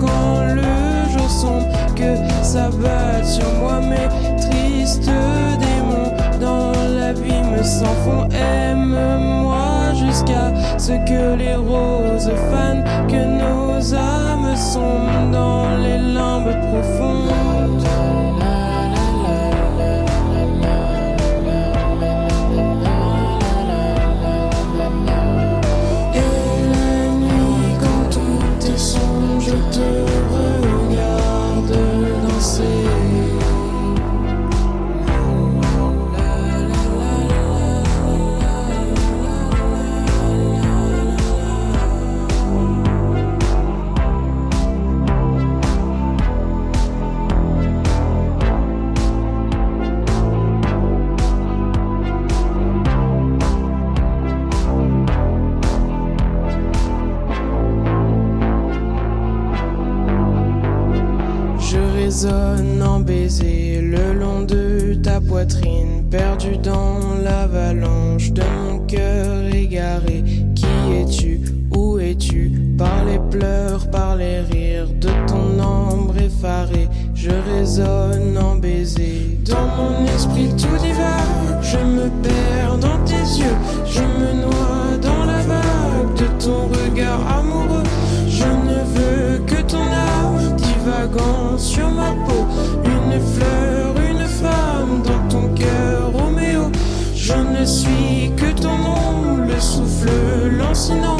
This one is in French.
Quand le jour sombre, que s'abattent sur moi mes tristes démons. Dans l'abîme sans fond, aime-moi jusqu'à ce que les roses fanent, que nos âmes sont résonne en baiser le long de ta poitrine, perdu dans l'avalanche de mon cœur égaré. Qui es-tu? Où es-tu? Par les pleurs, par les rires de ton ombre effarée, je résonne sur ma peau, une fleur, une femme dans ton cœur, Roméo. Je ne suis que ton nom, le souffle lancinant